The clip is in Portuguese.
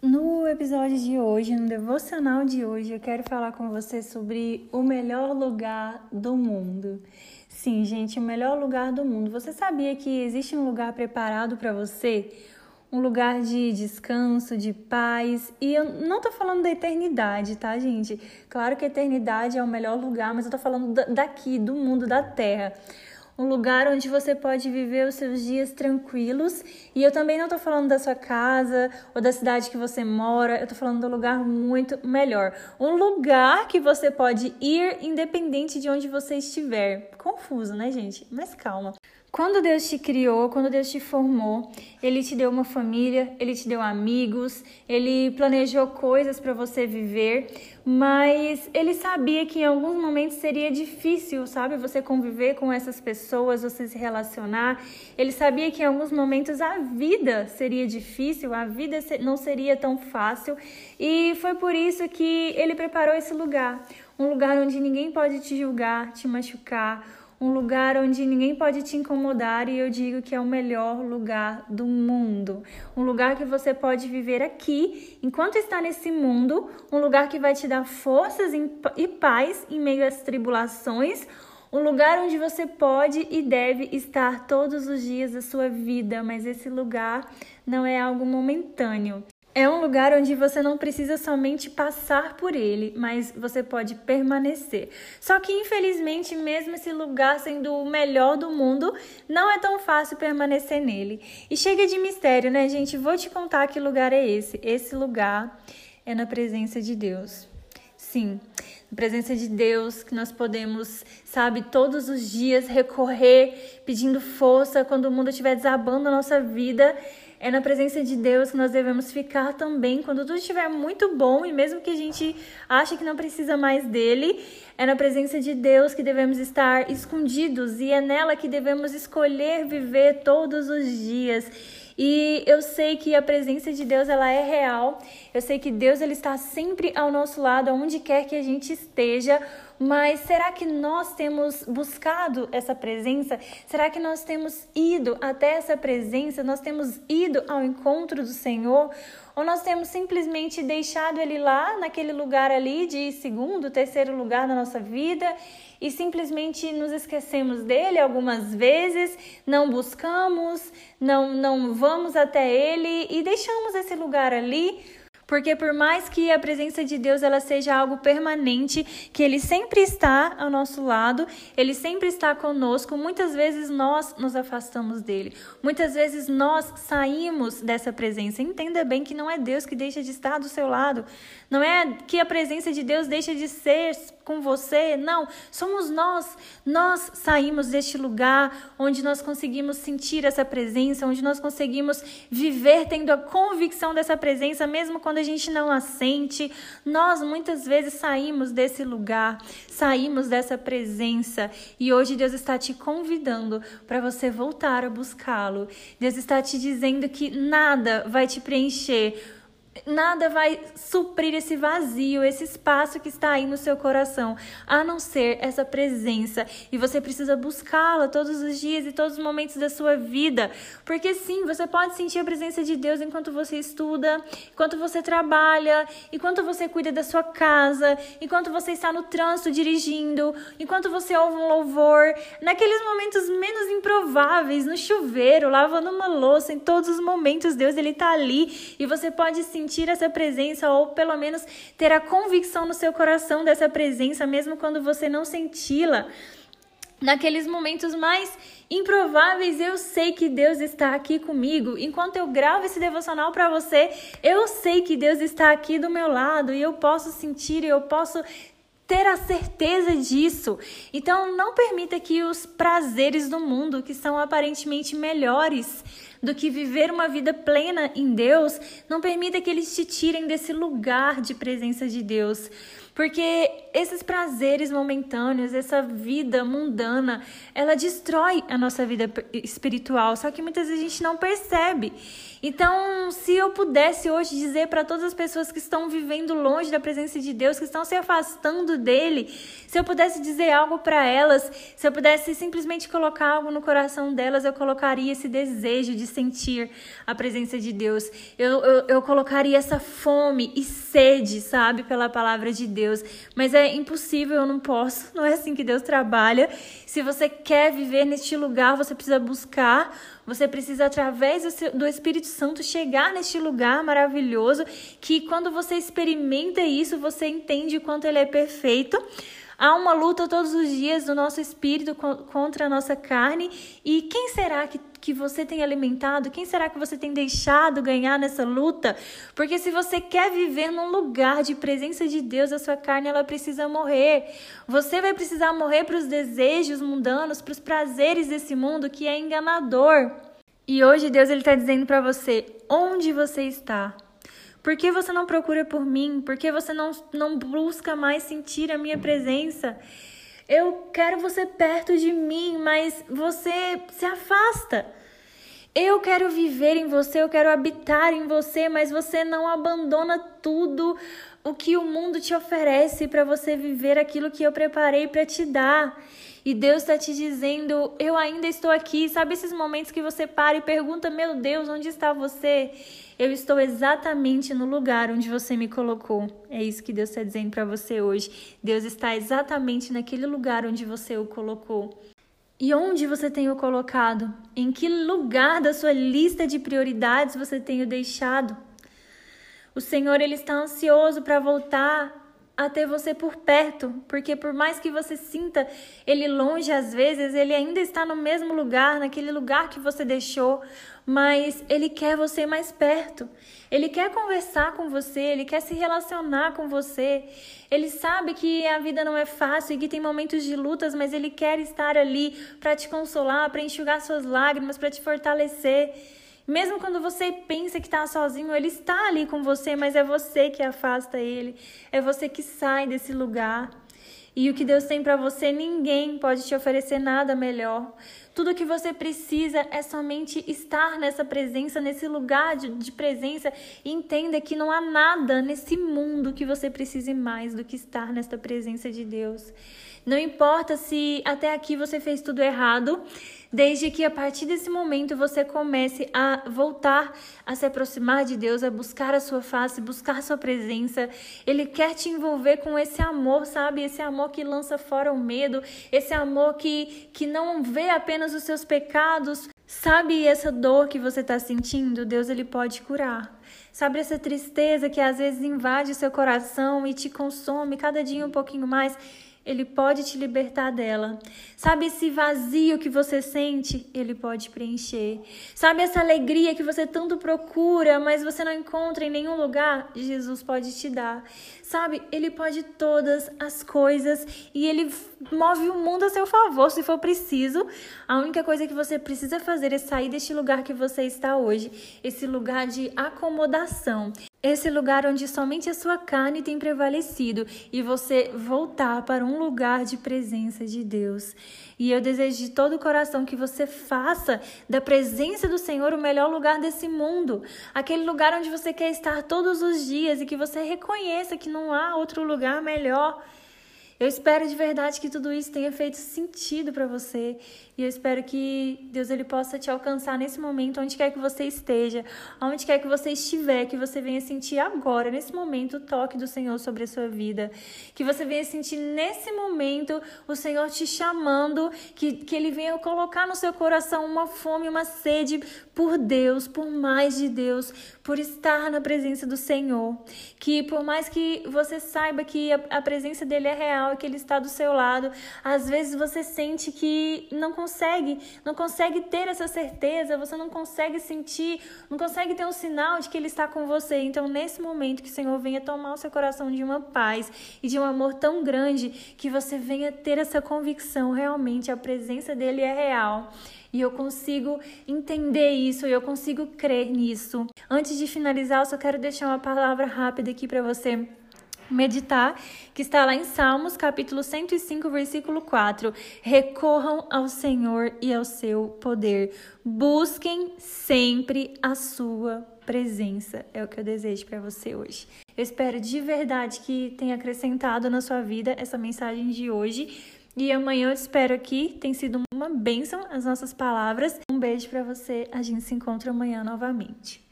No episódio de hoje, no devocional de hoje, eu quero falar com você sobre o melhor lugar do mundo. Sim, gente, o melhor lugar do mundo. Você sabia que existe um lugar preparado para você? Um lugar de descanso, de paz. E eu não tô falando da eternidade, tá, gente? Claro que a eternidade é o melhor lugar, mas eu tô falando daqui, do mundo, da terra um lugar onde você pode viver os seus dias tranquilos. E eu também não estou falando da sua casa ou da cidade que você mora, eu estou falando do lugar muito melhor. Um lugar que você pode ir independente de onde você estiver. Confuso, né, gente? Mas calma. Quando Deus te criou, quando Deus te formou, Ele te deu uma família, Ele te deu amigos, Ele planejou coisas para você viver, mas Ele sabia que em alguns momentos seria difícil, sabe, você conviver com essas pessoas, você se relacionar. Ele sabia que em alguns momentos a vida seria difícil, a vida não seria tão fácil, e foi por isso que Ele preparou esse lugar um lugar onde ninguém pode te julgar, te machucar um lugar onde ninguém pode te incomodar e eu digo que é o melhor lugar do mundo. Um lugar que você pode viver aqui, enquanto está nesse mundo, um lugar que vai te dar forças e paz em meio às tribulações. Um lugar onde você pode e deve estar todos os dias da sua vida, mas esse lugar não é algo momentâneo. É um lugar onde você não precisa somente passar por ele, mas você pode permanecer. Só que, infelizmente, mesmo esse lugar sendo o melhor do mundo, não é tão fácil permanecer nele. E chega de mistério, né, gente? Vou te contar que lugar é esse. Esse lugar é na presença de Deus. Sim, na presença de Deus, que nós podemos, sabe, todos os dias recorrer, pedindo força quando o mundo estiver desabando a nossa vida é na presença de Deus que nós devemos ficar também quando tudo estiver muito bom e mesmo que a gente ache que não precisa mais dele, é na presença de Deus que devemos estar escondidos e é nela que devemos escolher viver todos os dias. E eu sei que a presença de Deus ela é real. Eu sei que Deus ele está sempre ao nosso lado, aonde quer que a gente esteja. Mas será que nós temos buscado essa presença? Será que nós temos ido até essa presença? Nós temos ido ao encontro do Senhor? Ou nós temos simplesmente deixado ele lá, naquele lugar ali de segundo, terceiro lugar na nossa vida e simplesmente nos esquecemos dele algumas vezes, não buscamos, não, não vamos até ele e deixamos esse lugar ali porque por mais que a presença de Deus ela seja algo permanente, que ele sempre está ao nosso lado, ele sempre está conosco, muitas vezes nós nos afastamos dele. Muitas vezes nós saímos dessa presença. Entenda bem que não é Deus que deixa de estar do seu lado. Não é que a presença de Deus deixa de ser com você, não. Somos nós. Nós saímos deste lugar onde nós conseguimos sentir essa presença, onde nós conseguimos viver tendo a convicção dessa presença, mesmo quando a gente não a sente. Nós muitas vezes saímos desse lugar, saímos dessa presença e hoje Deus está te convidando para você voltar a buscá-lo. Deus está te dizendo que nada vai te preencher Nada vai suprir esse vazio, esse espaço que está aí no seu coração, a não ser essa presença. E você precisa buscá-la todos os dias e todos os momentos da sua vida. Porque sim, você pode sentir a presença de Deus enquanto você estuda, enquanto você trabalha, enquanto você cuida da sua casa, enquanto você está no trânsito dirigindo, enquanto você ouve um louvor, naqueles momentos menos improváveis, no chuveiro, lavando uma louça, em todos os momentos Deus ele está ali e você pode sentir sentir essa presença ou pelo menos ter a convicção no seu coração dessa presença, mesmo quando você não senti-la. Naqueles momentos mais improváveis, eu sei que Deus está aqui comigo. Enquanto eu gravo esse devocional para você, eu sei que Deus está aqui do meu lado e eu posso sentir, eu posso ter a certeza disso. Então, não permita que os prazeres do mundo, que são aparentemente melhores do que viver uma vida plena em Deus, não permita que eles te tirem desse lugar de presença de Deus. Porque esses prazeres momentâneos, essa vida mundana, ela destrói a nossa vida espiritual, só que muitas vezes a gente não percebe. Então, se eu pudesse hoje dizer para todas as pessoas que estão vivendo longe da presença de Deus, que estão se afastando dele, se eu pudesse dizer algo para elas, se eu pudesse simplesmente colocar algo no coração delas, eu colocaria esse desejo de sentir a presença de Deus. Eu, eu, eu colocaria essa fome e sede, sabe, pela palavra de Deus. Mas é impossível, eu não posso. Não é assim que Deus trabalha. Se você quer viver neste lugar, você precisa buscar você precisa, através do Espírito Santo, chegar neste lugar maravilhoso que, quando você experimenta isso, você entende o quanto ele é perfeito. Há uma luta todos os dias do nosso espírito contra a nossa carne. E quem será que, que você tem alimentado? Quem será que você tem deixado ganhar nessa luta? Porque se você quer viver num lugar de presença de Deus, a sua carne ela precisa morrer. Você vai precisar morrer para os desejos mundanos, para os prazeres desse mundo que é enganador. E hoje Deus ele está dizendo para você onde você está. Por que você não procura por mim? Por que você não, não busca mais sentir a minha presença? Eu quero você perto de mim, mas você se afasta. Eu quero viver em você, eu quero habitar em você, mas você não abandona tudo o que o mundo te oferece para você viver aquilo que eu preparei para te dar. E Deus está te dizendo: Eu ainda estou aqui. Sabe esses momentos que você para e pergunta: Meu Deus, onde está você? Eu estou exatamente no lugar onde você me colocou. É isso que Deus está dizendo para você hoje. Deus está exatamente naquele lugar onde você o colocou. E onde você tem o colocado? Em que lugar da sua lista de prioridades você tem o deixado? O Senhor ele está ansioso para voltar a ter você por perto, porque por mais que você sinta ele longe às vezes, ele ainda está no mesmo lugar, naquele lugar que você deixou, mas ele quer você mais perto. Ele quer conversar com você, ele quer se relacionar com você. Ele sabe que a vida não é fácil e que tem momentos de lutas, mas ele quer estar ali para te consolar, para enxugar suas lágrimas, para te fortalecer. Mesmo quando você pensa que está sozinho, ele está ali com você, mas é você que afasta ele, é você que sai desse lugar. E o que Deus tem para você, ninguém pode te oferecer nada melhor. Tudo que você precisa é somente estar nessa presença, nesse lugar de, de, presença. E entenda que não há nada nesse mundo que você precise mais do que estar nesta presença de Deus. Não importa se até aqui você fez tudo errado, desde que a partir desse momento você comece a voltar a se aproximar de Deus, a buscar a sua face, buscar sua presença. Ele quer te envolver com esse amor, sabe? Esse amor que lança fora o medo, esse amor que, que não vê apenas os seus pecados. Sabe essa dor que você está sentindo? Deus ele pode curar. Sabe essa tristeza que às vezes invade seu coração e te consome cada dia um pouquinho mais? Ele pode te libertar dela. Sabe esse vazio que você sente? Ele pode preencher. Sabe essa alegria que você tanto procura, mas você não encontra em nenhum lugar? Jesus pode te dar. Sabe, ele pode todas as coisas e ele move o mundo a seu favor se for preciso. A única coisa que você precisa fazer é sair deste lugar que você está hoje, esse lugar de acomodação. Esse lugar onde somente a sua carne tem prevalecido e você voltar para um lugar de presença de Deus. E eu desejo de todo o coração que você faça da presença do Senhor o melhor lugar desse mundo, aquele lugar onde você quer estar todos os dias e que você reconheça que não há outro lugar melhor. Eu espero de verdade que tudo isso tenha feito sentido para você. E eu espero que Deus ele possa te alcançar nesse momento, onde quer que você esteja, onde quer que você estiver, que você venha sentir agora, nesse momento, o toque do Senhor sobre a sua vida, que você venha sentir nesse momento o Senhor te chamando, que, que ele venha colocar no seu coração uma fome, uma sede por Deus, por mais de Deus, por estar na presença do Senhor, que por mais que você saiba que a, a presença dele é real e que Ele está do seu lado. Às vezes você sente que não consegue, não consegue ter essa certeza, você não consegue sentir, não consegue ter um sinal de que Ele está com você. Então, nesse momento, que o Senhor venha tomar o seu coração de uma paz e de um amor tão grande que você venha ter essa convicção realmente a presença dele é real. E eu consigo entender isso, e eu consigo crer nisso. Antes de finalizar, eu só quero deixar uma palavra rápida aqui para você meditar, que está lá em Salmos, capítulo 105, versículo 4. Recorram ao Senhor e ao seu poder. Busquem sempre a sua presença. É o que eu desejo para você hoje. Eu espero de verdade que tenha acrescentado na sua vida essa mensagem de hoje E amanhã eu te espero aqui. Tem sido uma bênção as nossas palavras. Um beijo para você. A gente se encontra amanhã novamente.